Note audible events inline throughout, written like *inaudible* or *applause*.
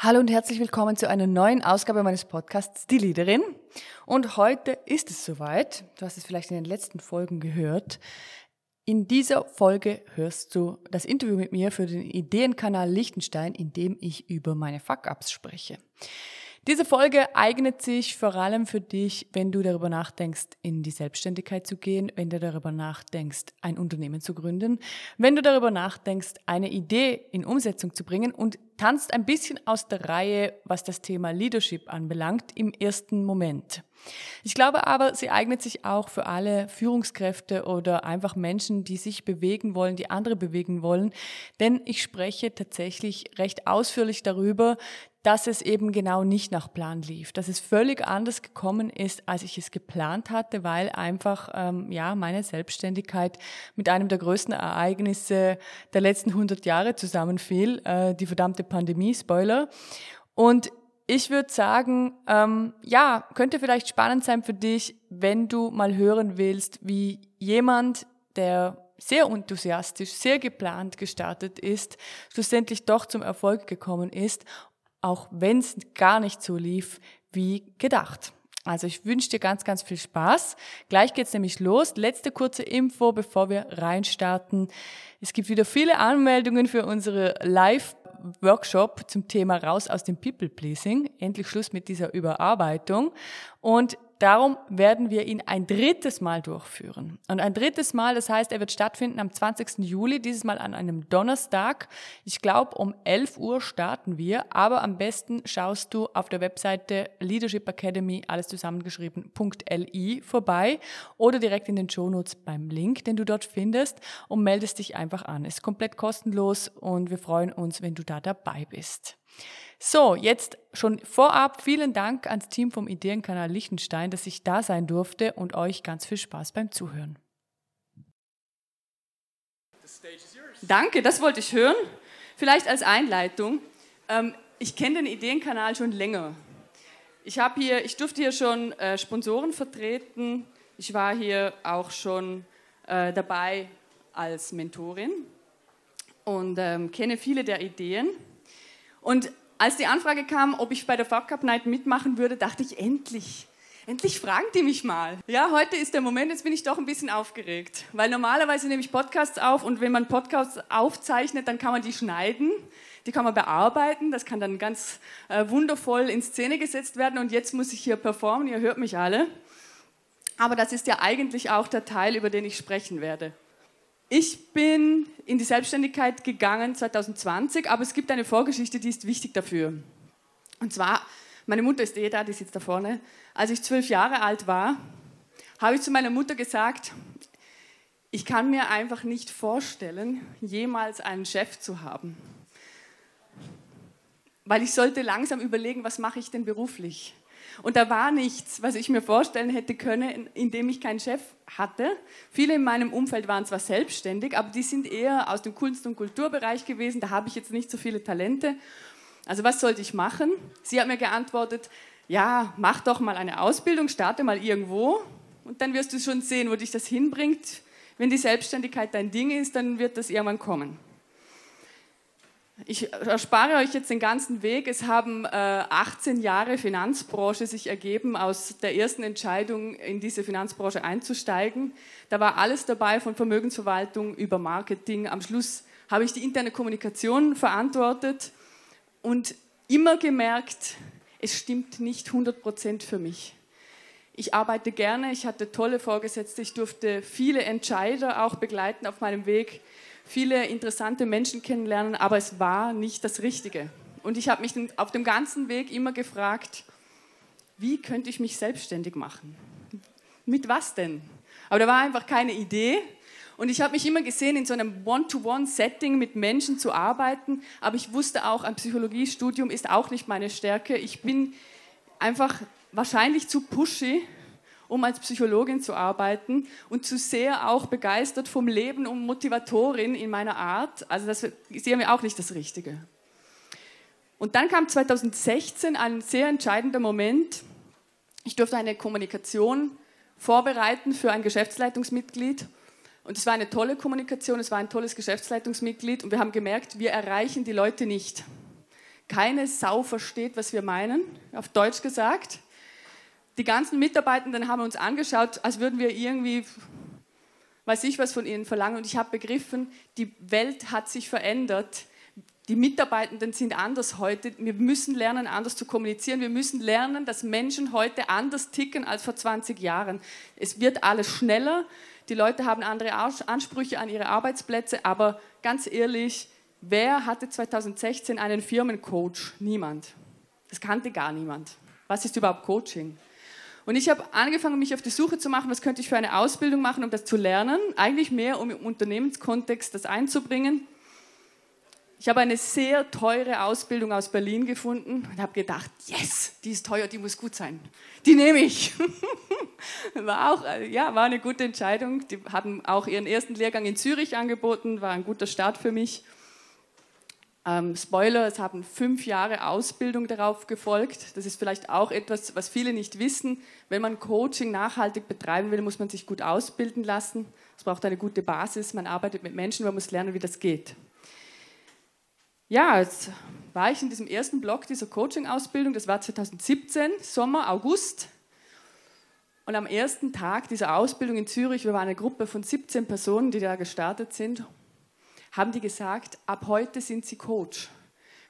Hallo und herzlich willkommen zu einer neuen Ausgabe meines Podcasts Die Leaderin. Und heute ist es soweit. Du hast es vielleicht in den letzten Folgen gehört. In dieser Folge hörst du das Interview mit mir für den Ideenkanal Liechtenstein, in dem ich über meine Fuck-Ups spreche. Diese Folge eignet sich vor allem für dich, wenn du darüber nachdenkst, in die Selbstständigkeit zu gehen, wenn du darüber nachdenkst, ein Unternehmen zu gründen, wenn du darüber nachdenkst, eine Idee in Umsetzung zu bringen und tanzt ein bisschen aus der Reihe, was das Thema Leadership anbelangt, im ersten Moment. Ich glaube aber, sie eignet sich auch für alle Führungskräfte oder einfach Menschen, die sich bewegen wollen, die andere bewegen wollen, denn ich spreche tatsächlich recht ausführlich darüber, dass es eben genau nicht nach Plan lief, dass es völlig anders gekommen ist, als ich es geplant hatte, weil einfach ähm, ja meine Selbstständigkeit mit einem der größten Ereignisse der letzten 100 Jahre zusammenfiel, äh, die verdammte Pandemie, Spoiler. Und ich würde sagen, ähm, ja, könnte vielleicht spannend sein für dich, wenn du mal hören willst, wie jemand, der sehr enthusiastisch, sehr geplant gestartet ist, schlussendlich doch zum Erfolg gekommen ist auch wenn es gar nicht so lief wie gedacht. Also ich wünsche dir ganz, ganz viel Spaß. Gleich geht's nämlich los. Letzte kurze Info, bevor wir reinstarten. Es gibt wieder viele Anmeldungen für unsere Live-Workshop zum Thema Raus aus dem People-Pleasing. Endlich Schluss mit dieser Überarbeitung. Und Darum werden wir ihn ein drittes Mal durchführen. Und ein drittes Mal, das heißt, er wird stattfinden am 20. Juli, dieses Mal an einem Donnerstag. Ich glaube, um 11 Uhr starten wir, aber am besten schaust du auf der Webseite Leadership Academy, alles zusammengeschrieben.li vorbei oder direkt in den Shownotes beim Link, den du dort findest und meldest dich einfach an. Ist komplett kostenlos und wir freuen uns, wenn du da dabei bist. So, jetzt schon vorab vielen Dank ans Team vom Ideenkanal Liechtenstein, dass ich da sein durfte und euch ganz viel Spaß beim Zuhören. Danke, das wollte ich hören. Vielleicht als Einleitung. Ähm, ich kenne den Ideenkanal schon länger. Ich, hier, ich durfte hier schon äh, Sponsoren vertreten. Ich war hier auch schon äh, dabei als Mentorin und ähm, kenne viele der Ideen. Und als die Anfrage kam, ob ich bei der Fuck Up Night mitmachen würde, dachte ich, endlich. Endlich fragen die mich mal. Ja, heute ist der Moment, jetzt bin ich doch ein bisschen aufgeregt. Weil normalerweise nehme ich Podcasts auf und wenn man Podcasts aufzeichnet, dann kann man die schneiden, die kann man bearbeiten, das kann dann ganz äh, wundervoll in Szene gesetzt werden und jetzt muss ich hier performen, ihr hört mich alle. Aber das ist ja eigentlich auch der Teil, über den ich sprechen werde. Ich bin in die Selbstständigkeit gegangen 2020, aber es gibt eine Vorgeschichte, die ist wichtig dafür. Und zwar, meine Mutter ist eh da, die sitzt da vorne. Als ich zwölf Jahre alt war, habe ich zu meiner Mutter gesagt, ich kann mir einfach nicht vorstellen, jemals einen Chef zu haben. Weil ich sollte langsam überlegen, was mache ich denn beruflich? Und da war nichts, was ich mir vorstellen hätte können, indem ich keinen Chef hatte. Viele in meinem Umfeld waren zwar selbstständig, aber die sind eher aus dem Kunst- und Kulturbereich gewesen. Da habe ich jetzt nicht so viele Talente. Also was sollte ich machen? Sie hat mir geantwortet, ja, mach doch mal eine Ausbildung, starte mal irgendwo und dann wirst du schon sehen, wo dich das hinbringt. Wenn die Selbstständigkeit dein Ding ist, dann wird das irgendwann kommen. Ich erspare euch jetzt den ganzen Weg. Es haben äh, 18 Jahre Finanzbranche sich ergeben, aus der ersten Entscheidung in diese Finanzbranche einzusteigen. Da war alles dabei, von Vermögensverwaltung über Marketing. Am Schluss habe ich die interne Kommunikation verantwortet und immer gemerkt, es stimmt nicht 100 Prozent für mich. Ich arbeite gerne, ich hatte tolle Vorgesetzte, ich durfte viele Entscheider auch begleiten auf meinem Weg viele interessante Menschen kennenlernen, aber es war nicht das Richtige. Und ich habe mich auf dem ganzen Weg immer gefragt, wie könnte ich mich selbstständig machen? Mit was denn? Aber da war einfach keine Idee. Und ich habe mich immer gesehen, in so einem One-to-One-Setting mit Menschen zu arbeiten. Aber ich wusste auch, ein Psychologiestudium ist auch nicht meine Stärke. Ich bin einfach wahrscheinlich zu pushy um als Psychologin zu arbeiten und zu sehr auch begeistert vom Leben und Motivatorin in meiner Art. Also das ist mir auch nicht das Richtige. Und dann kam 2016 ein sehr entscheidender Moment. Ich durfte eine Kommunikation vorbereiten für ein Geschäftsleitungsmitglied. Und es war eine tolle Kommunikation, es war ein tolles Geschäftsleitungsmitglied und wir haben gemerkt, wir erreichen die Leute nicht. keine Sau versteht, was wir meinen, auf Deutsch gesagt. Die ganzen Mitarbeitenden haben uns angeschaut, als würden wir irgendwie, weiß ich was von ihnen verlangen. Und ich habe begriffen, die Welt hat sich verändert. Die Mitarbeitenden sind anders heute. Wir müssen lernen, anders zu kommunizieren. Wir müssen lernen, dass Menschen heute anders ticken als vor 20 Jahren. Es wird alles schneller. Die Leute haben andere Ansprüche an ihre Arbeitsplätze. Aber ganz ehrlich, wer hatte 2016 einen Firmencoach? Niemand. Das kannte gar niemand. Was ist überhaupt Coaching? Und ich habe angefangen, mich auf die Suche zu machen, was könnte ich für eine Ausbildung machen, um das zu lernen. Eigentlich mehr, um im Unternehmenskontext das einzubringen. Ich habe eine sehr teure Ausbildung aus Berlin gefunden und habe gedacht, yes, die ist teuer, die muss gut sein. Die nehme ich. *laughs* War auch, ja, war eine gute Entscheidung. Die haben auch ihren ersten Lehrgang in Zürich angeboten, war ein guter Start für mich. Ähm, Spoiler, es haben fünf Jahre Ausbildung darauf gefolgt. Das ist vielleicht auch etwas, was viele nicht wissen. Wenn man Coaching nachhaltig betreiben will, muss man sich gut ausbilden lassen. Es braucht eine gute Basis. Man arbeitet mit Menschen, man muss lernen, wie das geht. Ja, jetzt war ich in diesem ersten Block dieser Coaching-Ausbildung, das war 2017, Sommer, August. Und am ersten Tag dieser Ausbildung in Zürich, wir waren eine Gruppe von 17 Personen, die da gestartet sind, haben die gesagt, ab heute sind sie Coach.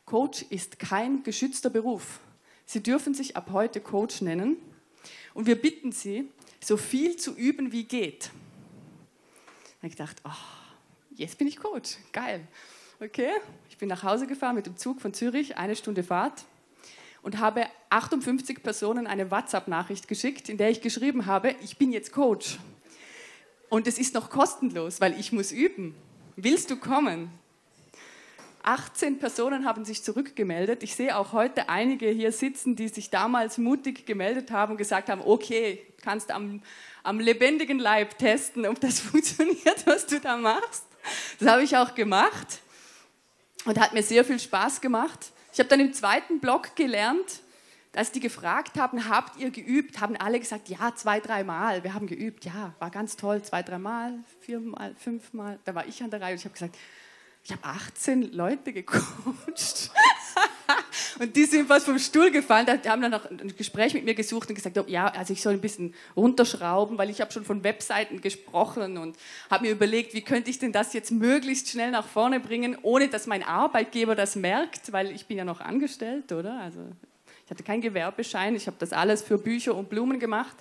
Coach ist kein geschützter Beruf. Sie dürfen sich ab heute Coach nennen. Und wir bitten sie, so viel zu üben, wie geht. Da habe ich gedacht, oh, jetzt bin ich Coach, geil. Okay, ich bin nach Hause gefahren mit dem Zug von Zürich, eine Stunde Fahrt und habe 58 Personen eine WhatsApp-Nachricht geschickt, in der ich geschrieben habe, ich bin jetzt Coach. Und es ist noch kostenlos, weil ich muss üben. Willst du kommen? 18 Personen haben sich zurückgemeldet. Ich sehe auch heute einige hier sitzen, die sich damals mutig gemeldet haben und gesagt haben, okay, kannst am, am lebendigen Leib testen, ob das *laughs* funktioniert, was du da machst. Das habe ich auch gemacht und hat mir sehr viel Spaß gemacht. Ich habe dann im zweiten Block gelernt, als die gefragt haben, habt ihr geübt, haben alle gesagt, ja, zwei, dreimal. Wir haben geübt, ja, war ganz toll, zwei, dreimal, viermal, fünfmal. Da war ich an der Reihe und ich habe gesagt, ich habe 18 Leute gecoacht. *laughs* und die sind fast vom Stuhl gefallen. Die haben dann noch ein Gespräch mit mir gesucht und gesagt, ja, also ich soll ein bisschen runterschrauben, weil ich habe schon von Webseiten gesprochen und habe mir überlegt, wie könnte ich denn das jetzt möglichst schnell nach vorne bringen, ohne dass mein Arbeitgeber das merkt, weil ich bin ja noch angestellt, oder? Also ich hatte keinen Gewerbeschein, ich habe das alles für Bücher und Blumen gemacht.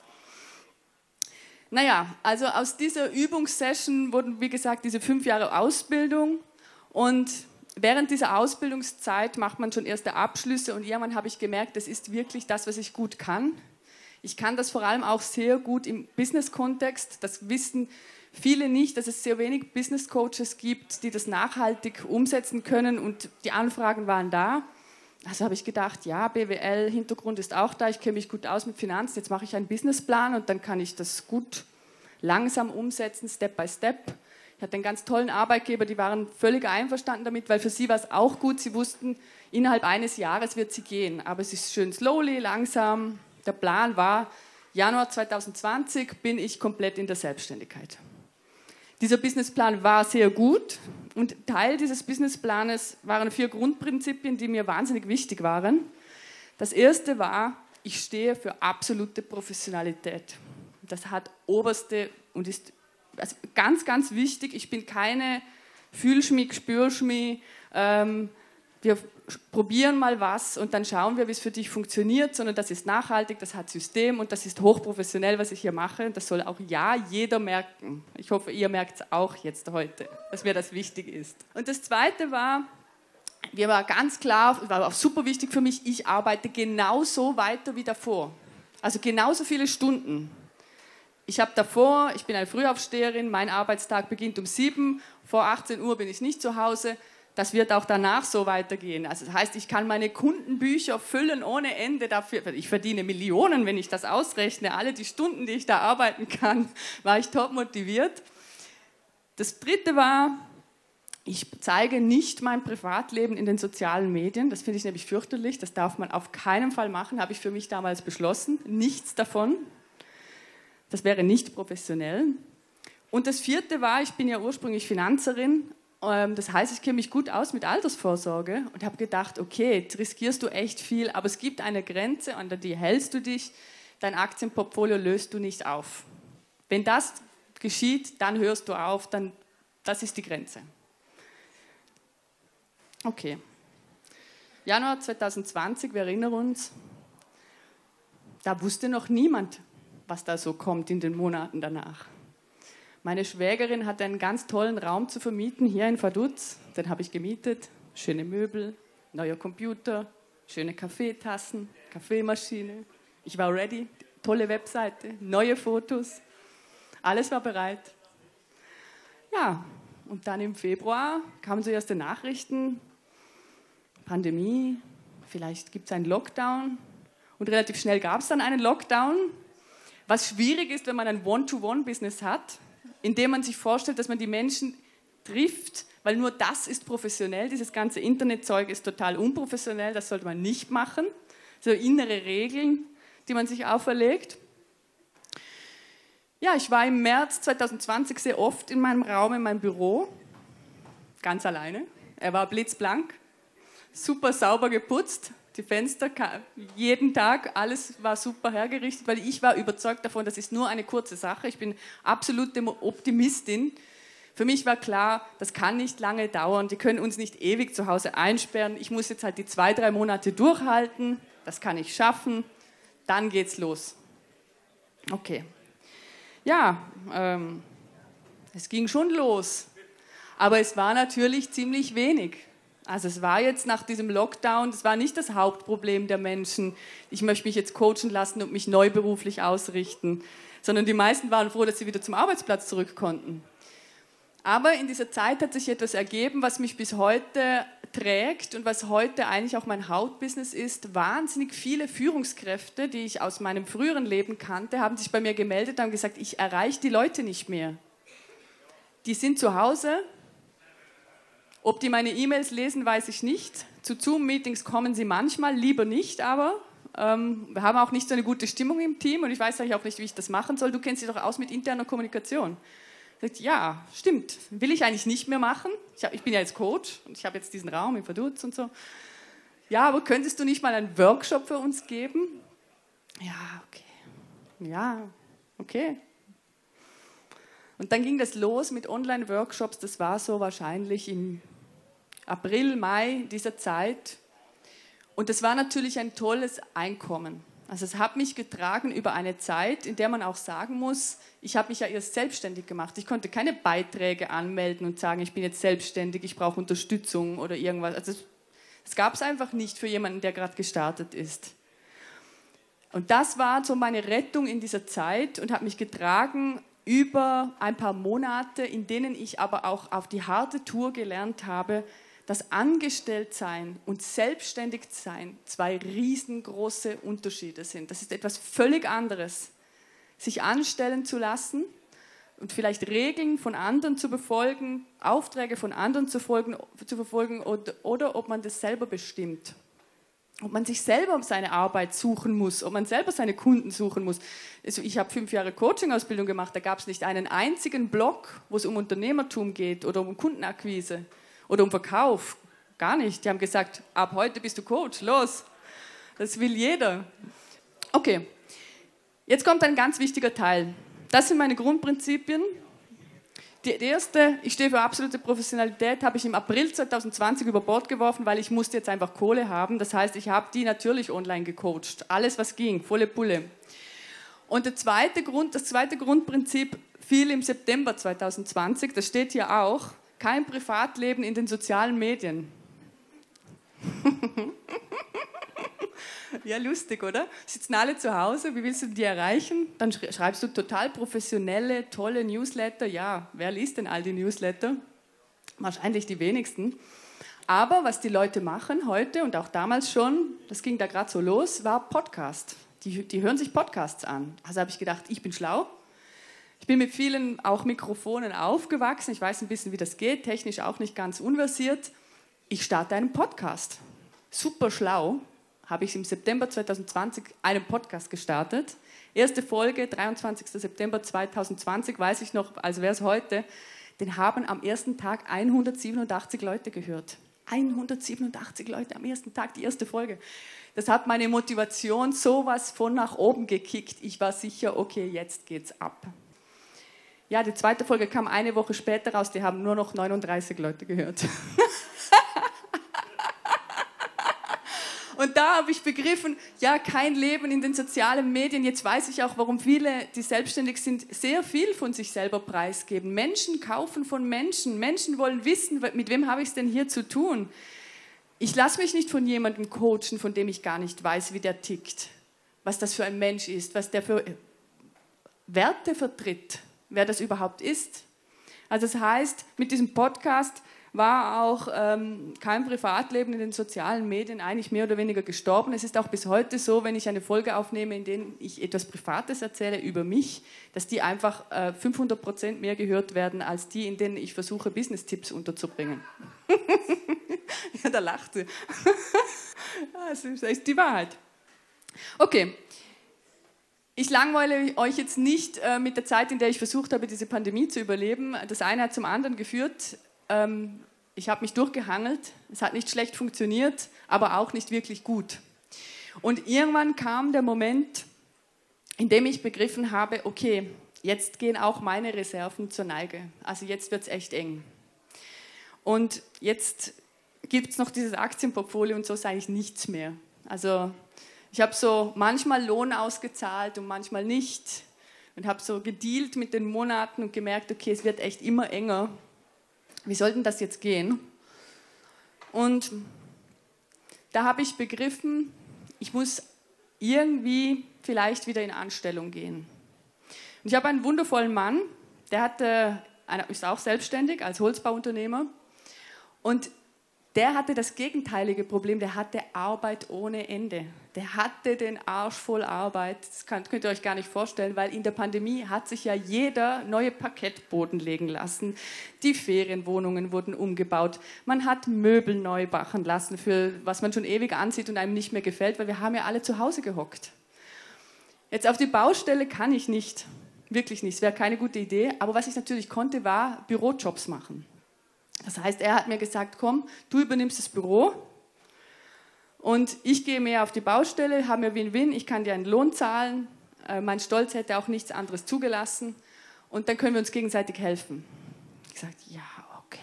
Naja, also aus dieser Übungssession wurden, wie gesagt, diese fünf Jahre Ausbildung und während dieser Ausbildungszeit macht man schon erste Abschlüsse und irgendwann habe ich gemerkt, das ist wirklich das, was ich gut kann. Ich kann das vor allem auch sehr gut im Business-Kontext. Das wissen viele nicht, dass es sehr wenig Business-Coaches gibt, die das nachhaltig umsetzen können und die Anfragen waren da. Also habe ich gedacht, ja, BWL-Hintergrund ist auch da, ich kenne mich gut aus mit Finanzen, jetzt mache ich einen Businessplan und dann kann ich das gut langsam umsetzen, Step by Step. Ich hatte einen ganz tollen Arbeitgeber, die waren völlig einverstanden damit, weil für sie war es auch gut. Sie wussten, innerhalb eines Jahres wird sie gehen. Aber es ist schön slowly, langsam. Der Plan war, Januar 2020 bin ich komplett in der Selbstständigkeit. Dieser Businessplan war sehr gut und Teil dieses Businessplanes waren vier Grundprinzipien, die mir wahnsinnig wichtig waren. Das erste war, ich stehe für absolute Professionalität. Das hat oberste und ist also ganz, ganz wichtig, ich bin keine Fühlschmi, Spürschmi, ähm, wir probieren mal was und dann schauen wir, wie es für dich funktioniert, sondern das ist nachhaltig, das hat System und das ist hochprofessionell, was ich hier mache. Das soll auch ja jeder merken. Ich hoffe, ihr merkt es auch jetzt heute, dass mir das wichtig ist. Und das Zweite war, mir war ganz klar, war auch super wichtig für mich, ich arbeite genauso weiter wie davor. Also genauso viele Stunden. Ich habe davor, ich bin eine Frühaufsteherin, mein Arbeitstag beginnt um sieben, vor 18 Uhr bin ich nicht zu Hause. Das wird auch danach so weitergehen. Also das heißt, ich kann meine Kundenbücher füllen ohne Ende dafür. Ich verdiene Millionen, wenn ich das ausrechne. Alle die Stunden, die ich da arbeiten kann, *laughs* war ich top motiviert. Das dritte war, ich zeige nicht mein Privatleben in den sozialen Medien. Das finde ich nämlich fürchterlich. Das darf man auf keinen Fall machen, habe ich für mich damals beschlossen. Nichts davon. Das wäre nicht professionell. Und das vierte war, ich bin ja ursprünglich Finanzerin das heißt, ich kenne mich gut aus mit Altersvorsorge und habe gedacht, okay, jetzt riskierst du echt viel, aber es gibt eine Grenze, an die hältst du dich. Dein Aktienportfolio löst du nicht auf. Wenn das geschieht, dann hörst du auf, dann, das ist die Grenze. Okay. Januar 2020, wir erinnern uns, da wusste noch niemand, was da so kommt in den Monaten danach. Meine Schwägerin hatte einen ganz tollen Raum zu vermieten hier in Vaduz. Den habe ich gemietet. Schöne Möbel, neuer Computer, schöne Kaffeetassen, Kaffeemaschine. Ich war ready. Tolle Webseite, neue Fotos. Alles war bereit. Ja, und dann im Februar kamen so erste Nachrichten. Pandemie, vielleicht gibt es einen Lockdown. Und relativ schnell gab es dann einen Lockdown. Was schwierig ist, wenn man ein One-to-One-Business hat indem man sich vorstellt, dass man die Menschen trifft, weil nur das ist professionell. Dieses ganze Internetzeug ist total unprofessionell, das sollte man nicht machen. So innere Regeln, die man sich auferlegt. Ja, ich war im März 2020 sehr oft in meinem Raum, in meinem Büro, ganz alleine. Er war blitzblank, super sauber geputzt, die Fenster, jeden Tag, alles war super hergerichtet, weil ich war überzeugt davon, das ist nur eine kurze Sache. Ich bin absolute Optimistin. Für mich war klar, das kann nicht lange dauern. Die können uns nicht ewig zu Hause einsperren. Ich muss jetzt halt die zwei, drei Monate durchhalten. Das kann ich schaffen. Dann geht's los. Okay. Ja, ähm, es ging schon los. Aber es war natürlich ziemlich wenig. Also es war jetzt nach diesem Lockdown, das war nicht das Hauptproblem der Menschen, ich möchte mich jetzt coachen lassen und mich neu beruflich ausrichten, sondern die meisten waren froh, dass sie wieder zum Arbeitsplatz zurück konnten. Aber in dieser Zeit hat sich etwas ergeben, was mich bis heute trägt und was heute eigentlich auch mein Hauptbusiness ist. Wahnsinnig viele Führungskräfte, die ich aus meinem früheren Leben kannte, haben sich bei mir gemeldet und haben gesagt, ich erreiche die Leute nicht mehr. Die sind zu Hause, ob die meine E-Mails lesen, weiß ich nicht. Zu Zoom-Meetings kommen sie manchmal, lieber nicht aber. Ähm, wir haben auch nicht so eine gute Stimmung im Team und ich weiß eigentlich auch nicht, wie ich das machen soll. Du kennst dich doch aus mit interner Kommunikation. Sagt, ja, stimmt, will ich eigentlich nicht mehr machen. Ich, hab, ich bin ja jetzt Coach und ich habe jetzt diesen Raum im Verdutz und so. Ja, aber könntest du nicht mal einen Workshop für uns geben? Ja, okay. Ja, okay. Und dann ging das los mit Online-Workshops. Das war so wahrscheinlich im April, Mai dieser Zeit. Und das war natürlich ein tolles Einkommen. Also es hat mich getragen über eine Zeit, in der man auch sagen muss, ich habe mich ja erst selbstständig gemacht. Ich konnte keine Beiträge anmelden und sagen, ich bin jetzt selbstständig, ich brauche Unterstützung oder irgendwas. Also es gab es einfach nicht für jemanden, der gerade gestartet ist. Und das war so meine Rettung in dieser Zeit und hat mich getragen über ein paar Monate, in denen ich aber auch auf die harte Tour gelernt habe, dass Angestelltsein und Selbstständigsein zwei riesengroße Unterschiede sind. Das ist etwas völlig anderes. Sich anstellen zu lassen und vielleicht Regeln von anderen zu befolgen, Aufträge von anderen zu, folgen, zu verfolgen oder, oder ob man das selber bestimmt. Ob man sich selber seine Arbeit suchen muss, ob man selber seine Kunden suchen muss. Also ich habe fünf Jahre Coaching-Ausbildung gemacht, da gab es nicht einen einzigen Blog, wo es um Unternehmertum geht oder um Kundenakquise oder um Verkauf. Gar nicht. Die haben gesagt, ab heute bist du Coach, los. Das will jeder. Okay, jetzt kommt ein ganz wichtiger Teil. Das sind meine Grundprinzipien. Die erste, ich stehe für absolute Professionalität, habe ich im April 2020 über Bord geworfen, weil ich musste jetzt einfach Kohle haben. Das heißt, ich habe die natürlich online gecoacht. Alles, was ging, volle Pulle. Und der zweite Grund, das zweite Grundprinzip fiel im September 2020, das steht hier auch, kein Privatleben in den sozialen Medien. ja, lustig, oder? Sitzen alle zu Hause, wie willst du die erreichen? Dann schreibst du total professionelle, tolle Newsletter. Ja, wer liest denn all die Newsletter? Wahrscheinlich die wenigsten. Aber was die Leute machen heute und auch damals schon, das ging da gerade so los, war Podcast. Die, die hören sich Podcasts an. Also habe ich gedacht, ich bin schlau, ich bin mit vielen auch Mikrofonen aufgewachsen. Ich weiß ein bisschen, wie das geht, technisch auch nicht ganz unversiert. Ich starte einen Podcast. Super schlau habe ich im September 2020 einen Podcast gestartet. Erste Folge, 23. September 2020, weiß ich noch, als wäre es heute. den haben am ersten Tag 187 Leute gehört. 187 Leute am ersten Tag, die erste Folge. Das hat meine Motivation sowas von nach oben gekickt. Ich war sicher, okay, jetzt geht's ab. Ja, die zweite Folge kam eine Woche später raus, die haben nur noch 39 Leute gehört. Und da habe ich begriffen, ja, kein Leben in den sozialen Medien. Jetzt weiß ich auch, warum viele, die selbstständig sind, sehr viel von sich selber preisgeben. Menschen kaufen von Menschen. Menschen wollen wissen, mit wem habe ich es denn hier zu tun. Ich lasse mich nicht von jemandem coachen, von dem ich gar nicht weiß, wie der tickt, was das für ein Mensch ist, was der für Werte vertritt, wer das überhaupt ist. Also das heißt, mit diesem Podcast war auch ähm, kein Privatleben in den sozialen Medien eigentlich mehr oder weniger gestorben. Es ist auch bis heute so, wenn ich eine Folge aufnehme, in der ich etwas Privates erzähle über mich, dass die einfach äh, 500 Prozent mehr gehört werden als die, in denen ich versuche, Business-Tipps unterzubringen. ja, *laughs* da lacht sie. *laughs* das ist die Wahrheit. Okay, ich langweile euch jetzt nicht äh, mit der Zeit, in der ich versucht habe, diese Pandemie zu überleben. Das eine hat zum anderen geführt. Ähm, ich habe mich durchgehangelt. Es hat nicht schlecht funktioniert, aber auch nicht wirklich gut. Und irgendwann kam der Moment, in dem ich begriffen habe, okay, jetzt gehen auch meine Reserven zur Neige. Also jetzt wird es echt eng. Und jetzt gibt es noch dieses Aktienportfolio und so sage ich nichts mehr. Also ich habe so manchmal Lohn ausgezahlt und manchmal nicht und habe so gedealt mit den Monaten und gemerkt, okay, es wird echt immer enger wie soll denn das jetzt gehen? Und da habe ich begriffen, ich muss irgendwie vielleicht wieder in Anstellung gehen. Und ich habe einen wundervollen Mann, der hatte, ist auch selbstständig als Holzbauunternehmer. Und der hatte das gegenteilige Problem, der hatte Arbeit ohne Ende. Der hatte den Arsch voll Arbeit. Das könnt ihr euch gar nicht vorstellen, weil in der Pandemie hat sich ja jeder neue Parkettboden legen lassen. Die Ferienwohnungen wurden umgebaut. Man hat Möbel neu machen lassen, für was man schon ewig ansieht und einem nicht mehr gefällt, weil wir haben ja alle zu Hause gehockt. Jetzt auf die Baustelle kann ich nicht, wirklich nicht. Es wäre keine gute Idee. Aber was ich natürlich konnte, war Bürojobs machen. Das heißt, er hat mir gesagt, komm, du übernimmst das Büro und ich gehe mehr auf die Baustelle, habe mir Win-Win, ich kann dir einen Lohn zahlen, äh, mein Stolz hätte auch nichts anderes zugelassen und dann können wir uns gegenseitig helfen. Ich sagte, ja, okay,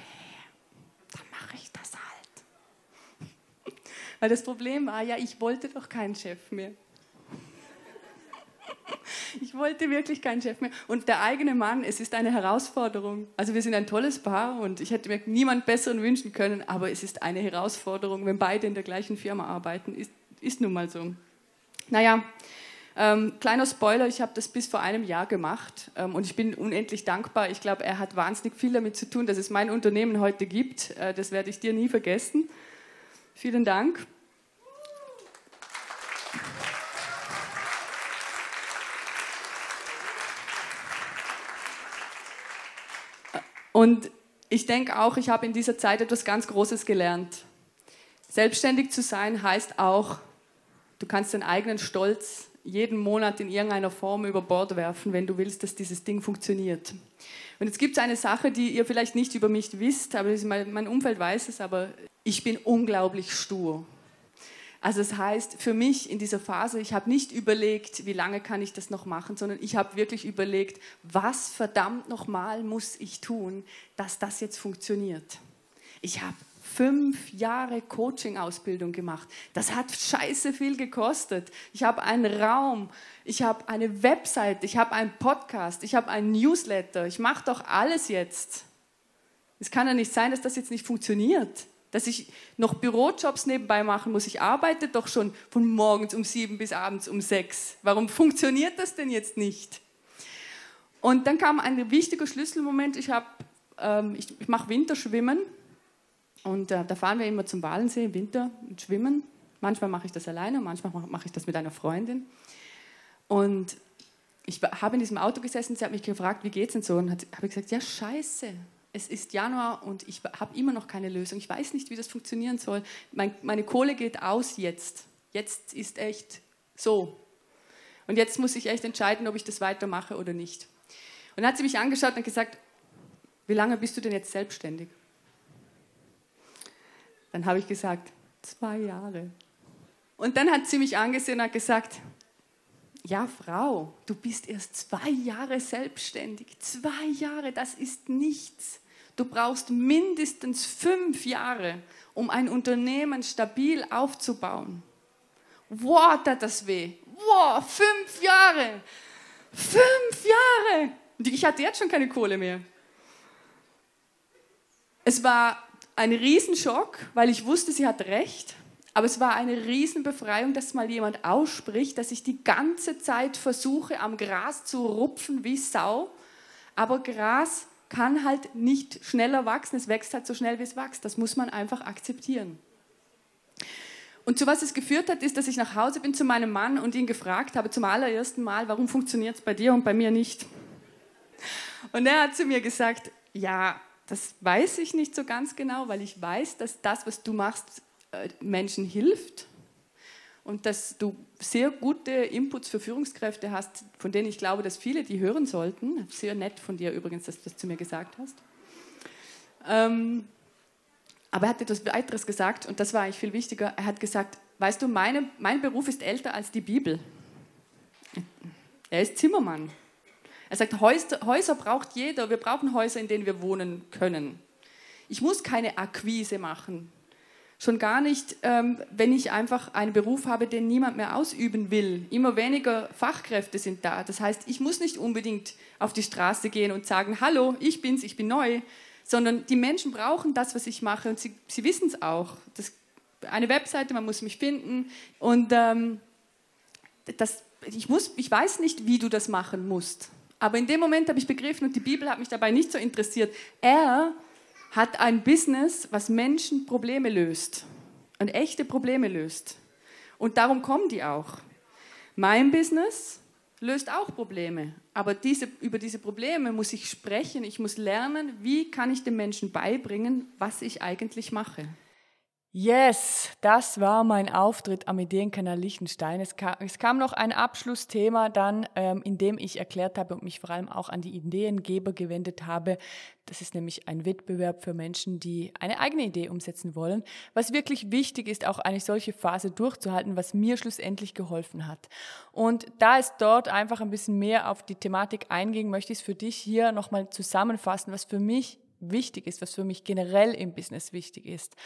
dann mache ich das halt. *laughs* Weil das Problem war ja, ich wollte doch keinen Chef mehr. Ich wollte wirklich keinen Chef mehr. Und der eigene Mann, es ist eine Herausforderung. Also wir sind ein tolles Paar und ich hätte mir niemand besseren wünschen können, aber es ist eine Herausforderung, wenn beide in der gleichen Firma arbeiten. Ist, ist nun mal so. Naja, ähm, kleiner Spoiler, ich habe das bis vor einem Jahr gemacht ähm, und ich bin unendlich dankbar. Ich glaube, er hat wahnsinnig viel damit zu tun, dass es mein Unternehmen heute gibt. Äh, das werde ich dir nie vergessen. Vielen Dank. Und ich denke auch, ich habe in dieser Zeit etwas ganz Großes gelernt. Selbstständig zu sein heißt auch, du kannst deinen eigenen Stolz jeden Monat in irgendeiner Form über Bord werfen, wenn du willst, dass dieses Ding funktioniert. Und jetzt gibt es eine Sache, die ihr vielleicht nicht über mich wisst, aber mein Umfeld weiß es, aber ich bin unglaublich stur. Also das heißt, für mich in dieser Phase, ich habe nicht überlegt, wie lange kann ich das noch machen, sondern ich habe wirklich überlegt, was verdammt nochmal muss ich tun, dass das jetzt funktioniert. Ich habe fünf Jahre Coaching-Ausbildung gemacht. Das hat scheiße viel gekostet. Ich habe einen Raum, ich habe eine Website, ich habe einen Podcast, ich habe einen Newsletter. Ich mache doch alles jetzt. Es kann ja nicht sein, dass das jetzt nicht funktioniert dass ich noch Bürojobs nebenbei machen muss. Ich arbeite doch schon von morgens um sieben bis abends um sechs. Warum funktioniert das denn jetzt nicht? Und dann kam ein wichtiger Schlüsselmoment. Ich, ähm, ich, ich mache Winterschwimmen und äh, da fahren wir immer zum Walensee im Winter und schwimmen. Manchmal mache ich das alleine, manchmal mache ich das mit einer Freundin. Und ich habe in diesem Auto gesessen, sie hat mich gefragt, wie geht's denn so? Und habe gesagt, ja, scheiße, es ist Januar und ich habe immer noch keine Lösung. Ich weiß nicht, wie das funktionieren soll. Mein, meine Kohle geht aus jetzt. Jetzt ist echt so. Und jetzt muss ich echt entscheiden, ob ich das weitermache oder nicht. Und dann hat sie mich angeschaut und gesagt, wie lange bist du denn jetzt selbstständig? Dann habe ich gesagt, zwei Jahre. Und dann hat sie mich angesehen und hat gesagt, ja Frau, du bist erst zwei Jahre selbstständig. Zwei Jahre, das ist nichts. Du brauchst mindestens fünf Jahre, um ein Unternehmen stabil aufzubauen. Wow, tat das weh. Wow, fünf Jahre. Fünf Jahre. Ich hatte jetzt schon keine Kohle mehr. Es war ein Riesenschock, weil ich wusste, sie hat recht. Aber es war eine Riesenbefreiung, dass mal jemand ausspricht, dass ich die ganze Zeit versuche, am Gras zu rupfen wie Sau. Aber Gras kann halt nicht schneller wachsen. Es wächst halt so schnell, wie es wächst. Das muss man einfach akzeptieren. Und zu was es geführt hat, ist, dass ich nach Hause bin zu meinem Mann und ihn gefragt habe zum allerersten Mal, warum funktioniert es bei dir und bei mir nicht? Und er hat zu mir gesagt, ja, das weiß ich nicht so ganz genau, weil ich weiß, dass das, was du machst, äh, Menschen hilft und dass du sehr gute Inputs für Führungskräfte hast, von denen ich glaube, dass viele die hören sollten. Sehr nett von dir übrigens, dass du das zu mir gesagt hast. Ähm, aber er hat etwas weiteres gesagt und das war eigentlich viel wichtiger. Er hat gesagt, weißt du, meine, mein Beruf ist älter als die Bibel. Er ist Zimmermann. Er sagt, Häuser, Häuser braucht jeder. Wir brauchen Häuser, in denen wir wohnen können. Ich muss keine Akquise machen. Schon gar nicht, ähm, wenn ich einfach einen Beruf habe, den niemand mehr ausüben will. Immer weniger Fachkräfte sind da. Das heißt, ich muss nicht unbedingt auf die Straße gehen und sagen, hallo, ich bin's, ich bin neu, sondern die Menschen brauchen das, was ich mache und sie, sie wissen es auch. Das, eine Webseite, man muss mich finden und ähm, das, ich, muss, ich weiß nicht, wie du das machen musst. Aber in dem Moment habe ich begriffen und die Bibel hat mich dabei nicht so interessiert. Er hat ein Business, was Menschen Probleme löst und echte Probleme löst. Und darum kommen die auch. Mein Business löst auch Probleme, aber diese, über diese Probleme muss ich sprechen. Ich muss lernen, wie kann ich den Menschen beibringen, was ich eigentlich mache. Yes, das war mein Auftritt am Ideenkanal Liechtenstein. Es kam, es kam noch ein Abschlussthema dann, ähm, in dem ich erklärt habe und mich vor allem auch an die Ideengeber gewendet habe. Das ist nämlich ein Wettbewerb für Menschen, die eine eigene Idee umsetzen wollen. Was wirklich wichtig ist, auch eine solche Phase durchzuhalten, was mir schlussendlich geholfen hat. Und da es dort einfach ein bisschen mehr auf die Thematik einging, möchte ich es für dich hier nochmal zusammenfassen, was für mich wichtig ist, was für mich generell im Business wichtig ist.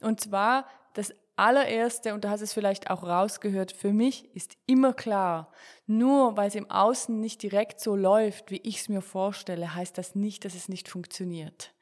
Und zwar das allererste, und du hast es vielleicht auch rausgehört, für mich ist immer klar, nur weil es im Außen nicht direkt so läuft, wie ich es mir vorstelle, heißt das nicht, dass es nicht funktioniert.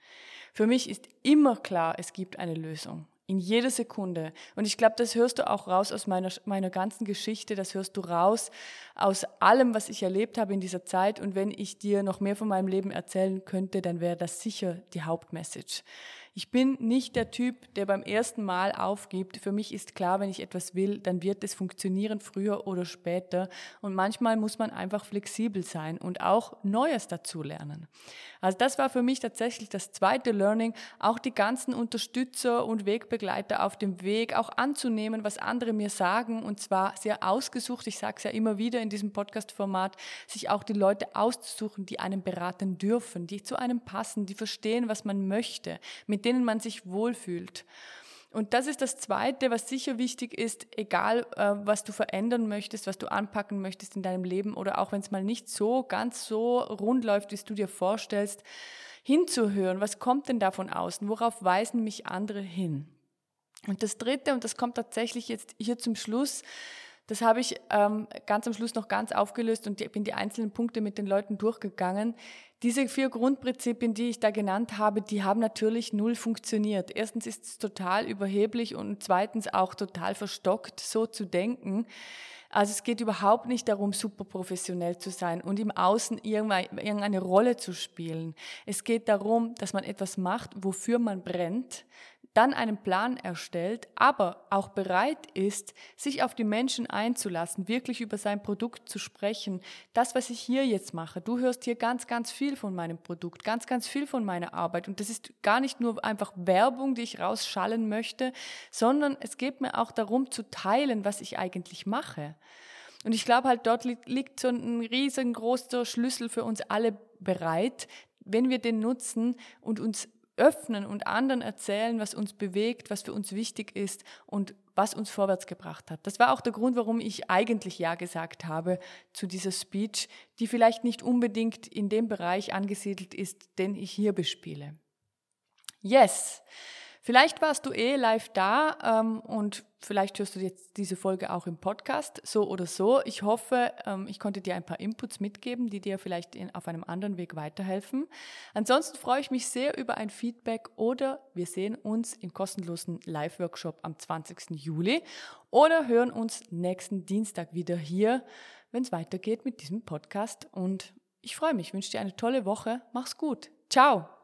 Für mich ist immer klar, es gibt eine Lösung in jeder Sekunde. Und ich glaube, das hörst du auch raus aus meiner, meiner ganzen Geschichte, das hörst du raus aus allem, was ich erlebt habe in dieser Zeit. Und wenn ich dir noch mehr von meinem Leben erzählen könnte, dann wäre das sicher die Hauptmessage. Ich bin nicht der Typ, der beim ersten Mal aufgibt. Für mich ist klar, wenn ich etwas will, dann wird es funktionieren, früher oder später. Und manchmal muss man einfach flexibel sein und auch Neues dazulernen. Also das war für mich tatsächlich das zweite Learning, auch die ganzen Unterstützer und Wegbegleiter auf dem Weg auch anzunehmen, was andere mir sagen und zwar sehr ausgesucht. Ich sage es ja immer wieder in diesem Podcast-Format, sich auch die Leute auszusuchen, die einen beraten dürfen, die zu einem passen, die verstehen, was man möchte, mit mit denen man sich wohlfühlt. Und das ist das Zweite, was sicher wichtig ist, egal äh, was du verändern möchtest, was du anpacken möchtest in deinem Leben oder auch wenn es mal nicht so ganz so rund läuft, wie du dir vorstellst, hinzuhören, was kommt denn da von außen, worauf weisen mich andere hin. Und das Dritte, und das kommt tatsächlich jetzt hier zum Schluss, das habe ich ähm, ganz am Schluss noch ganz aufgelöst und bin die einzelnen Punkte mit den Leuten durchgegangen. Diese vier Grundprinzipien, die ich da genannt habe, die haben natürlich null funktioniert. Erstens ist es total überheblich und zweitens auch total verstockt, so zu denken. Also es geht überhaupt nicht darum, super professionell zu sein und im Außen irgendeine Rolle zu spielen. Es geht darum, dass man etwas macht, wofür man brennt, dann einen Plan erstellt, aber auch bereit ist, sich auf die Menschen einzulassen, wirklich über sein Produkt zu sprechen. Das, was ich hier jetzt mache, du hörst hier ganz, ganz viel von meinem Produkt, ganz, ganz viel von meiner Arbeit. Und das ist gar nicht nur einfach Werbung, die ich rausschallen möchte, sondern es geht mir auch darum zu teilen, was ich eigentlich mache. Und ich glaube halt, dort liegt so ein riesengroßer Schlüssel für uns alle bereit, wenn wir den nutzen und uns öffnen und anderen erzählen, was uns bewegt, was für uns wichtig ist und was uns vorwärts gebracht hat. Das war auch der Grund, warum ich eigentlich Ja gesagt habe zu dieser Speech, die vielleicht nicht unbedingt in dem Bereich angesiedelt ist, den ich hier bespiele. Yes. Vielleicht warst du eh live da ähm, und vielleicht hörst du jetzt diese Folge auch im Podcast, so oder so. Ich hoffe, ähm, ich konnte dir ein paar Inputs mitgeben, die dir vielleicht in, auf einem anderen Weg weiterhelfen. Ansonsten freue ich mich sehr über ein Feedback oder wir sehen uns im kostenlosen Live-Workshop am 20. Juli oder hören uns nächsten Dienstag wieder hier, wenn es weitergeht mit diesem Podcast. Und ich freue mich, wünsche dir eine tolle Woche. Mach's gut. Ciao.